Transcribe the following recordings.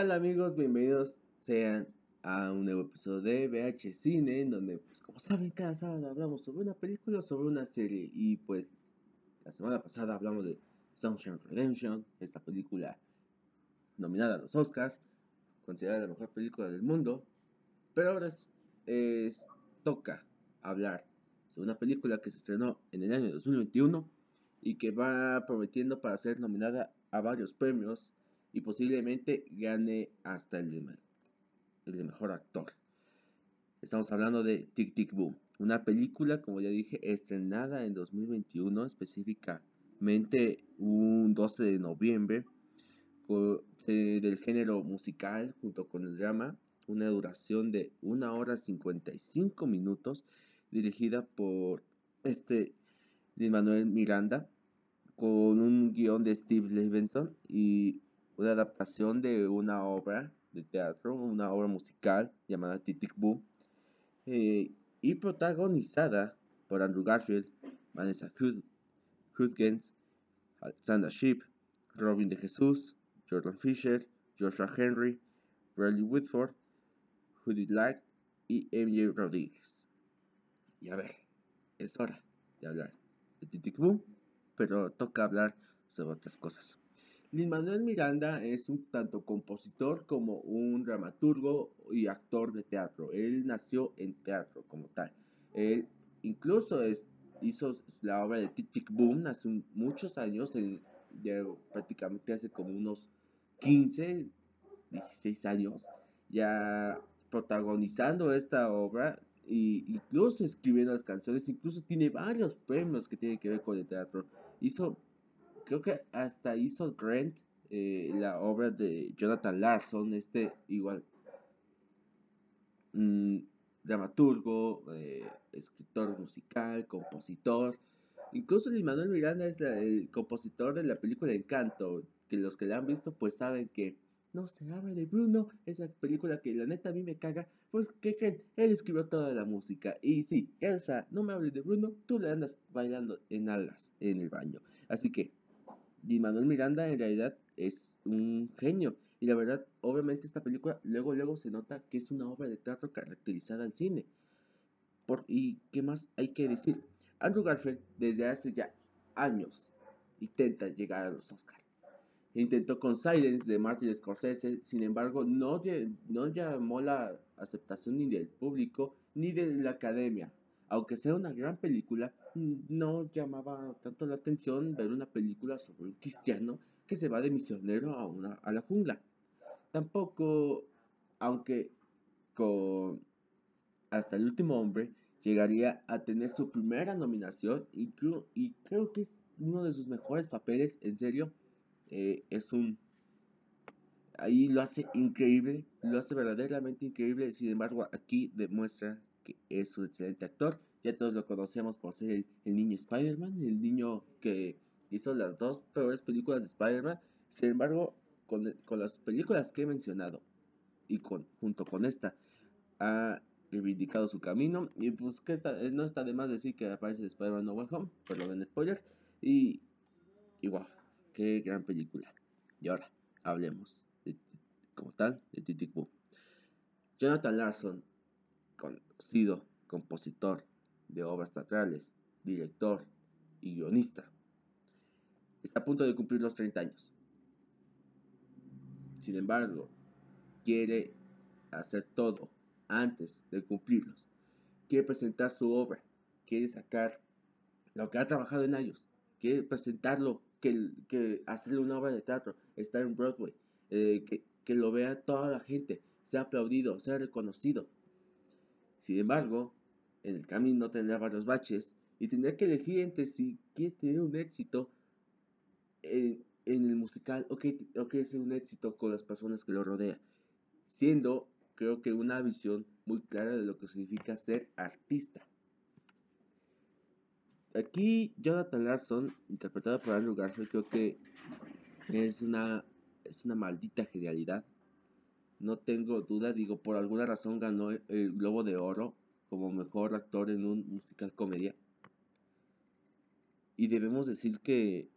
tal amigos? Bienvenidos sean a un nuevo episodio de VH Cine, en donde, pues como saben, cada sábado hablamos sobre una película o sobre una serie. Y pues la semana pasada hablamos de Sunshine Redemption, esta película nominada a los Oscars, considerada la mejor película del mundo. Pero ahora es, toca hablar sobre una película que se estrenó en el año 2021 y que va prometiendo para ser nominada a varios premios y posiblemente gane hasta el mejor actor. Estamos hablando de Tic Tic Boom, una película, como ya dije, estrenada en 2021, específicamente un 12 de noviembre, del género musical junto con el drama, una duración de 1 hora 55 minutos, dirigida por este Manuel Miranda, con un guion de Steve Levinson y una adaptación de una obra de teatro, una obra musical llamada Titic Boom, eh, y protagonizada por Andrew Garfield, Vanessa Hudgens, Alexander Sheep, Robin de Jesús, Jordan Fisher, Joshua Henry, Bradley Whitford, Judy Light y MJ Rodriguez. Y a ver, es hora de hablar de Titic Boom, pero toca hablar sobre otras cosas. Lin Manuel Miranda es un tanto compositor como un dramaturgo y actor de teatro. Él nació en teatro como tal. Él incluso hizo la obra de Tic Tic Boom hace muchos años, ya prácticamente hace como unos 15, 16 años, ya protagonizando esta obra e incluso escribiendo las canciones, incluso tiene varios premios que tienen que ver con el teatro. Hizo creo que hasta hizo Rent, eh, la obra de Jonathan Larson, este igual mm, dramaturgo, eh, escritor musical, compositor. Incluso Manuel Miranda es el compositor de la película Encanto, que los que la han visto pues saben que no se habla de Bruno, esa película que la neta a mí me caga, pues ¿qué creen? Él escribió toda la música. Y sí, Elsa, no me hables de Bruno, tú le andas bailando en algas en el baño. Así que y Manuel Miranda en realidad es un genio. Y la verdad, obviamente esta película luego luego se nota que es una obra de teatro caracterizada al cine. Por, ¿Y qué más hay que decir? Andrew Garfield desde hace ya años intenta llegar a los Oscars. Intentó con Silence de Martin Scorsese, sin embargo no, no llamó la aceptación ni del público ni de la academia aunque sea una gran película, no llamaba tanto la atención ver una película sobre un cristiano que se va de misionero a, una, a la jungla. Tampoco, aunque con Hasta el último hombre llegaría a tener su primera nominación y creo, y creo que es uno de sus mejores papeles, en serio, eh, es un... Ahí lo hace increíble, lo hace verdaderamente increíble, sin embargo aquí demuestra es un excelente actor. Ya todos lo conocemos por ser el, niño Spider-Man, el niño que hizo las dos peores películas de Spider-Man. Sin embargo, con, las películas que he mencionado y con, junto con esta, ha reivindicado su camino. Y pues que no está de más decir que aparece Spider-Man No Way Home, perdón, spoilers. Y, y wow, qué gran película. Y ahora, hablemos como tal de Titic. Jonathan Larson conocido compositor de obras teatrales, director y guionista. Está a punto de cumplir los 30 años. Sin embargo, quiere hacer todo antes de cumplirlos. Quiere presentar su obra. Quiere sacar lo que ha trabajado en años. Quiere presentarlo, que, que hacerle una obra de teatro, estar en Broadway, eh, que, que lo vea toda la gente, sea aplaudido, sea reconocido. Sin embargo, en el camino tendrá varios baches y tendrá que elegir entre si quiere tener un éxito en, el musical o que, o es un éxito con las personas que lo rodean. Siendo, creo que, una visión muy clara de lo que significa ser artista. Aquí Jonathan Larson, interpretado por Andrew Garfield, creo que es una, es una maldita genialidad no tengo duda, digo, por alguna razón ganó el Globo de Oro como mejor actor en un musical comedia. Y debemos decir que,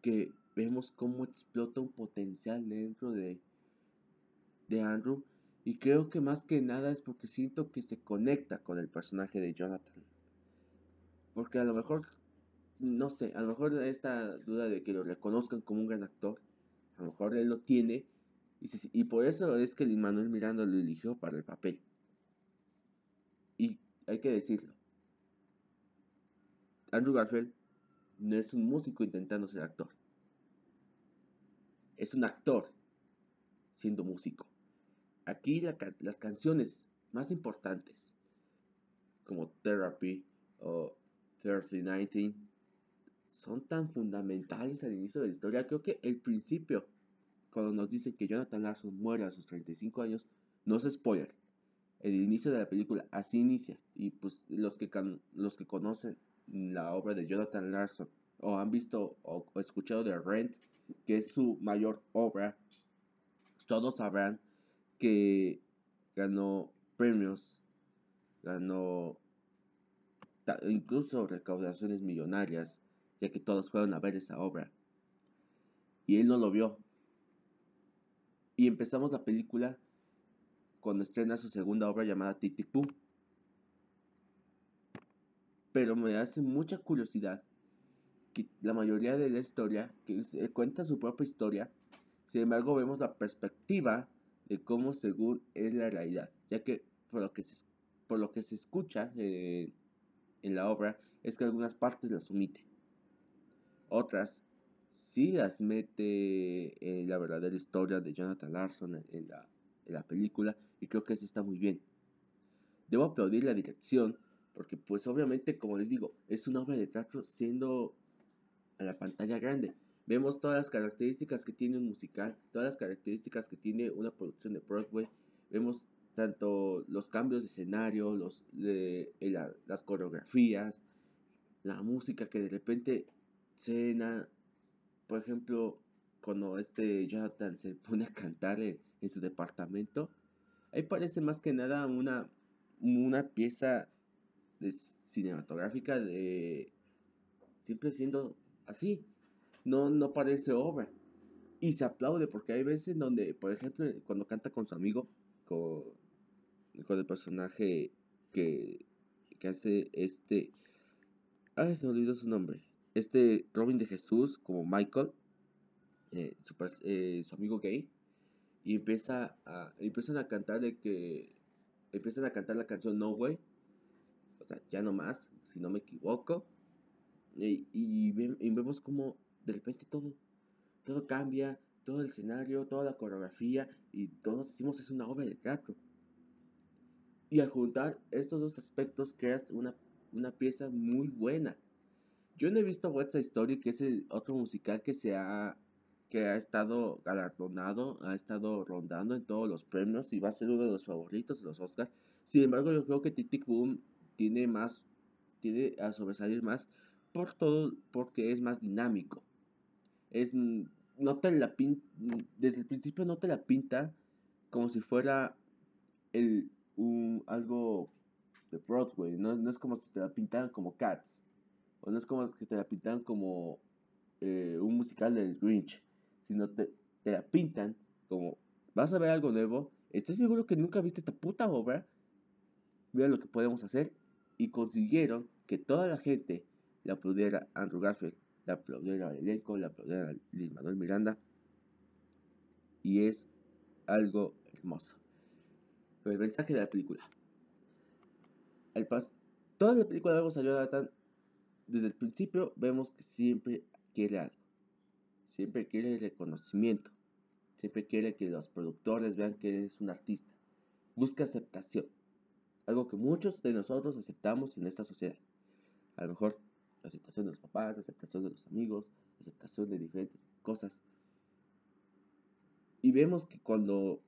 que vemos cómo explota un potencial dentro de, de Andrew. Y creo que más que nada es porque siento que se conecta con el personaje de Jonathan. Porque a lo mejor, no sé, a lo mejor esta duda de que lo reconozcan como un gran actor, a lo mejor él lo tiene. Y, por eso es que Lin Manuel Miranda lo eligió para el papel. Y hay que decirlo. Andrew Garfield no es un músico intentando ser actor es un actor siendo músico. Aquí las canciones más importantes, como Therapy o 3019, son tan fundamentales al inicio de la historia. Creo que el principio, cuando nos dicen que Jonathan Larson muere a sus 35 años, no es spoiler. El inicio de la película así inicia. Y pues los que, los que conocen la obra de Jonathan Larson o han visto o escuchado de Rent, que es su mayor obra, todos sabrán que ganó premios, ganó incluso recaudaciones millonarias, ya que todos fueron a ver esa obra. Y él no lo vio. Y empezamos la película cuando estrena su segunda obra llamada Tic Boom. Pero me hace mucha curiosidad que la mayoría de la historia, que cuenta su propia historia, sin embargo vemos la perspectiva de cómo según es la realidad, ya que por lo que se, por lo que se escucha eh, en la obra es que algunas partes las omite, otras sí las mete en la verdadera historia de Jonathan Larson en, la, en la película y creo que eso está muy bien. Debo aplaudir la dirección porque pues obviamente como les digo es una obra de teatro siendo a la pantalla grande. Vemos todas las características que tiene un musical, todas las características que tiene una producción de Broadway. Vemos tanto los cambios de escenario, los, las coreografías, la música que de repente cena, por ejemplo, cuando este Jonathan se pone a cantar en, su departamento, ahí parece más que nada una, una pieza de cinematográfica de siempre siendo así. No, no parece obra. Y se aplaude porque hay veces donde, por ejemplo, cuando canta con su amigo, con, con el personaje que, que hace este... Ah, se me olvidó su nombre. Este Robin de Jesús, como Michael, eh, su, eh, su, amigo gay, y empieza a, empiezan a cantar de que empiezan a cantar la canción No Way, o sea, ya no más, si no me equivoco, y, vemos como de repente todo, todo cambia, todo el escenario, toda la coreografía y todos decimos es una obra de teatro. Y al juntar estos dos aspectos creas una, una pieza muy buena. Yo no he visto West Side Story, que es el otro musical que se ha que ha estado galardonado, ha estado rondando en todos los premios y va a ser uno de los favoritos de los Oscars. Sin embargo, yo creo que Titic Boom tiene más, tiene a sobresalir más por todo, porque es más dinámico. Es, no te la desde el principio no te la pinta como si fuera el, un, algo de Broadway, no, no es como si te la pintaran como Cats, o no es como que te la pintaran como eh, un musical del Grinch, sino te, te la pintan como, vas a ver algo nuevo, estoy seguro que nunca viste esta puta obra, mira lo que podemos hacer, y consiguieron que toda la gente le aplaudiera a Andrew Garfield, le aplaudiera al elenco, le aplaudiera a Luis Manuel Miranda. Y es algo hermoso. el mensaje de la película. El pas toda la película a Jonathan. Desde el principio vemos que siempre quiere algo. Siempre quiere reconocimiento. Siempre quiere que los productores vean que es un artista. Busca aceptación. Algo que muchos de nosotros aceptamos en esta sociedad. A lo mejor aceptación de los papás, aceptación de los amigos, aceptación de diferentes cosas. Y vemos que cuando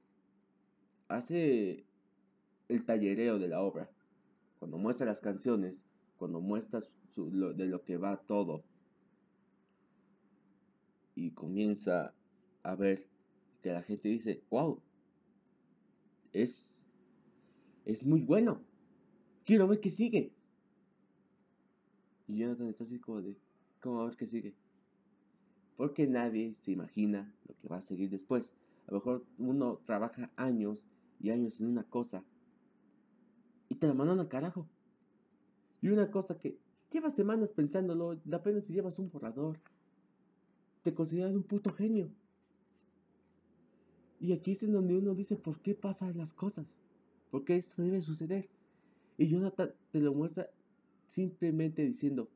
hace el tallereo de la obra, cuando muestra las canciones, cuando muestra de lo que va todo, y comienza a ver que la gente dice, wow, es, es muy bueno, quiero ver qué sigue. Y Jonathan está así como de, ¿cómo a ver qué sigue? porque nadie se imagina lo que va a seguir después. A lo mejor uno trabaja años y años en una cosa y te la mandan al carajo. Y una cosa que llevas semanas pensándolo, apenas si llevas un borrador, te consideran un puto genio. Y aquí es en donde uno dice, ¿por qué pasan las cosas? ¿Por qué esto debe suceder? Y Jonathan te lo muestra simplemente diciendo,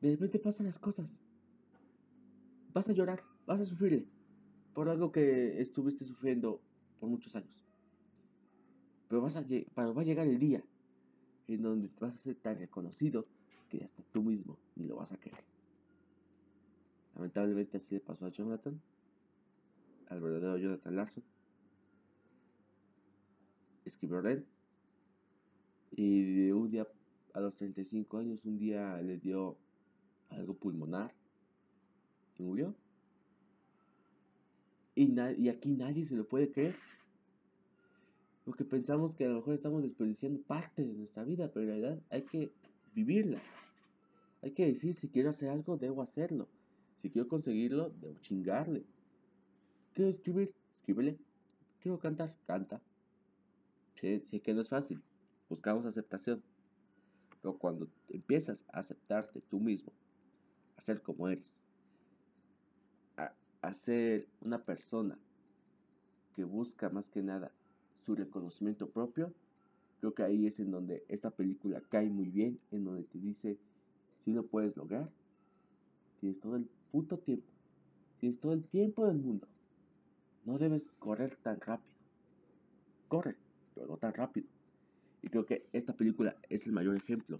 de repente pasan las cosas. Vas a llorar, vas a sufrirle por algo que estuviste sufriendo por muchos años. Pero, vas a, pero va a llegar el día en donde vas a ser tan reconocido que hasta tú mismo ni lo vas a creer. Lamentablemente así le pasó a Jonathan, al verdadero Jonathan Larson. Escribió Red y un día a los 35 años, un día le dio algo pulmonar y murió. Y, y aquí nadie se lo puede creer. Porque pensamos que a lo mejor estamos desperdiciando parte de nuestra vida, pero en realidad hay que vivirla. Hay que decir, si quiero hacer algo, debo hacerlo. Si quiero conseguirlo, debo chingarle. Quiero escribir, escríbele. Quiero cantar, canta. Sé, que no es fácil. Buscamos aceptación. Pero cuando empiezas a aceptarte tú mismo, a ser como eres, a, a ser una persona que busca más que nada su reconocimiento propio, creo que ahí es en donde esta película cae muy bien, en donde te dice, si lo puedes lograr, tienes todo el puto tiempo, tienes todo el tiempo del mundo, no debes correr tan rápido, corre, pero no tan rápido. Y creo que esta película es el mayor ejemplo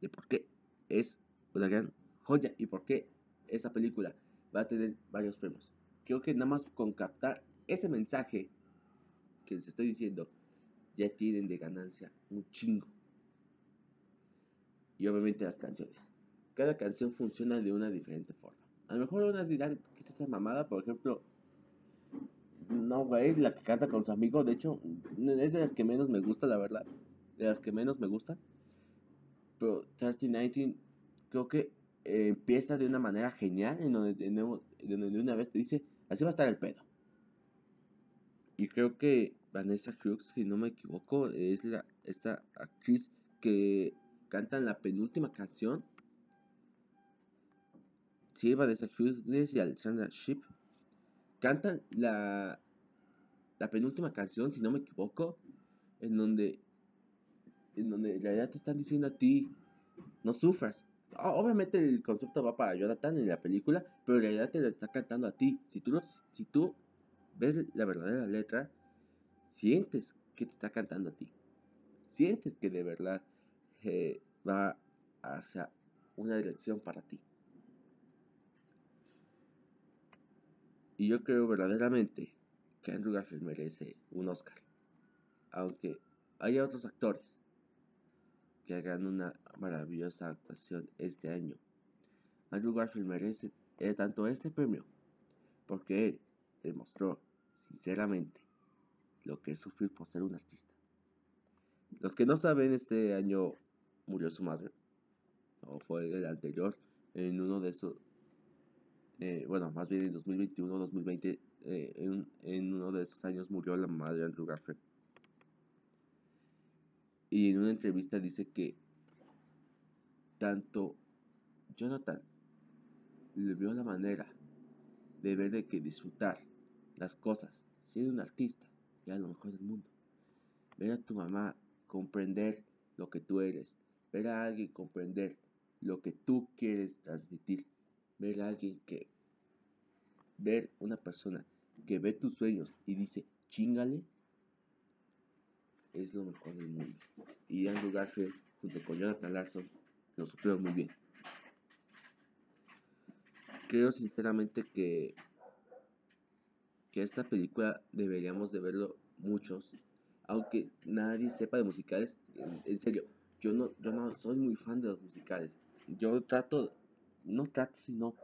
de por qué es una gran joya y por qué esa película va a tener varios premios. Creo que nada más con captar ese mensaje que les estoy diciendo, ya tienen de ganancia un chingo. Y obviamente las canciones. Cada canción funciona de una diferente forma. A lo mejor unas dirán que es esa mamada, por ejemplo, no, güey, la que canta con su amigo, de hecho, es de las que menos me gusta, la verdad. De las que menos me gusta. Pero 3019 creo que eh, empieza de una manera genial, en donde, de de una vez te dice, así va a estar el pedo. Y creo que Vanessa Hughes, si no me equivoco, es la, esta actriz que canta en la penúltima canción. Sí, Vanessa Hughes y Alexandra Ship cantan la, la penúltima canción, si no me equivoco, en donde, en donde en realidad te están diciendo a ti, no sufras. Obviamente el concepto va para Jonathan en la película, pero en realidad te lo está cantando a ti. Si tú, si tú ves la verdadera letra, sientes que te está cantando a ti. Sientes que de verdad eh, va hacia una dirección para ti. Y yo creo verdaderamente que Andrew Garfield merece un Oscar. Aunque haya otros actores que hagan una maravillosa actuación este año. Andrew Garfield merece eh, tanto este premio porque él demostró sinceramente lo que es sufrir por ser un artista. Los que no saben, este año murió su madre, o fue el anterior, en uno de esos, eh, bueno, más bien en 2021, 2020, eh, en, en, uno de esos años murió la madre de Andrew Garfield. Y en una entrevista dice que tanto Jonathan le vio la manera de ver de que disfrutar las cosas, siendo un artista, y a lo mejor del mundo. Ver a tu mamá comprender lo que tú eres, ver a alguien comprender lo que tú quieres transmitir, ver a alguien que, ver una persona que ve tus sueños y dice, chingale, es lo mejor del mundo. Y Andrew Garfield, junto con Jonathan Larson, lo supieron muy bien. Creo sinceramente que que esta película deberíamos de verlo muchos, aunque nadie sepa de musicales, en, serio, yo no, yo no soy muy fan de los musicales. Yo trato, no trato, sino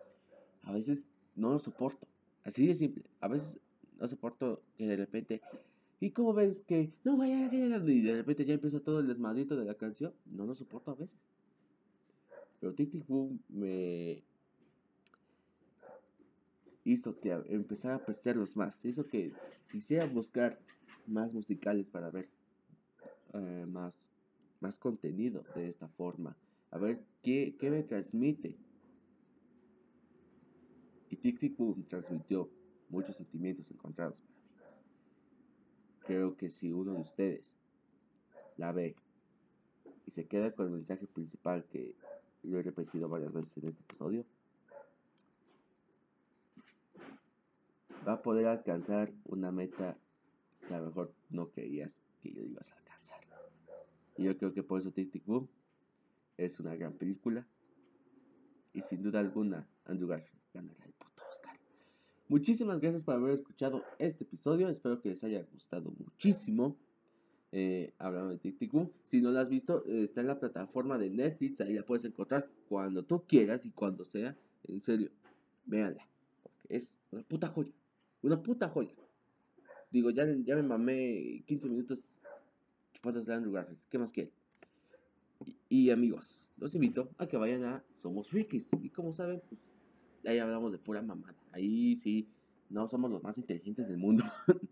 a veces no lo soporto. Así de simple. A veces no soporto que de repente, ¿y cómo ves que no vaya y de repente ya empieza todo el desmadrito de la canción? No lo soporto a veces. Pero Tic me hizo que empezara a apreciarlos más, hizo que quisiera buscar más musicales para ver eh, más, más contenido de esta forma, a ver qué, qué me transmite. Y Tic Tic transmitió muchos sentimientos encontrados para mí. Creo que si uno de ustedes la ve y se queda con el mensaje principal que lo he repetido varias veces en este episodio, va a poder alcanzar una meta que a lo mejor no creías que lo ibas a alcanzar. Y yo creo que por eso Tic Tic Boom es una gran película. Y sin duda alguna, Andrew Garfield ganará el puto Oscar. Muchísimas gracias por haber escuchado este episodio. Espero que les haya gustado muchísimo. Eh, hablando de Tic Tic Boom. Si no la has visto, está en la plataforma de Netflix. Ahí la puedes encontrar cuando tú quieras y cuando sea. En serio, véanla. Porque es una puta joya. Una puta joya. Digo, ya, ya me mamé 15 minutos chupando de Andrew Garfield. ¿Qué más quieren? Y, amigos, los invito a que vayan a Somos Frikis. Y como saben, pues ahí hablamos de pura mamada. Ahí sí, no somos los más inteligentes del mundo.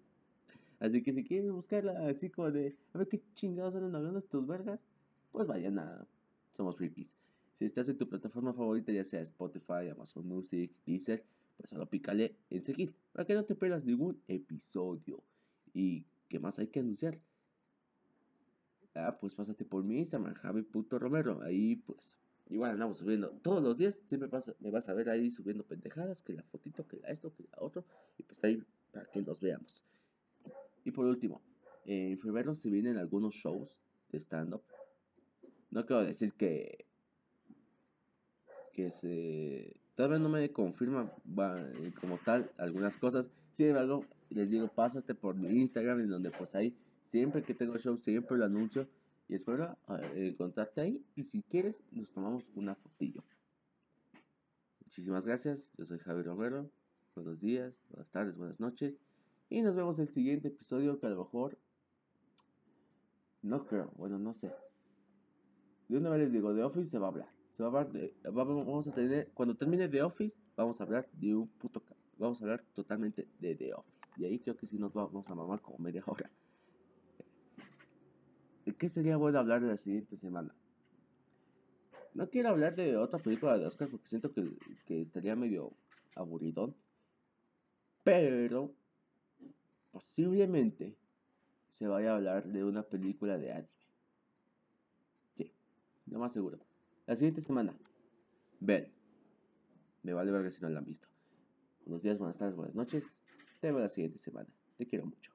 así que si quieren buscarla así como de, a ver qué chingados andan hablando estos vergas, pues vayan a Somos Frikis. Si estás en tu plataforma favorita, ya sea Spotify, Amazon Music, Deezer, pues solo pícale en seguir para que no te pierdas ningún episodio. ¿Y qué más hay que anunciar? Ah, pues pásate por mi Instagram, Javi.romero. Ahí pues igual andamos subiendo todos los días. Siempre me vas a ver ahí subiendo pendejadas, que la fotito, que la esto, que la otro. Y pues ahí para que nos veamos. Y por último, en febrero se vienen algunos shows de stand-up. No quiero decir que que se Todavía no me confirma eh, como tal algunas cosas. Sin embargo, les digo, pásate por mi Instagram, en donde pues ahí, siempre que tengo show, siempre lo anuncio. Y espero eh, encontrarte ahí. Y si quieres, nos tomamos una fotillo. Muchísimas gracias. Yo soy Javier Romero. Buenos días, buenas tardes, buenas noches. Y nos vemos en el siguiente episodio que a lo mejor... No creo, bueno, no sé. De una vez les digo, de Office se va a hablar vamos a tener, cuando termine The Office, vamos a hablar de un puto, vamos a hablar totalmente de The Office. Y ahí creo que sí nos vamos a mamar como media hora. ¿De qué sería bueno hablar de la siguiente semana? No quiero hablar de otra película de Oscar porque siento que, que estaría medio aburridón. Pero posiblemente se vaya a hablar de una película de anime. Sí, lo más seguro. La siguiente semana. Ven. Me vale ver si no la han visto. Buenos días, buenas tardes, buenas noches. Te veo la siguiente semana. Te quiero mucho.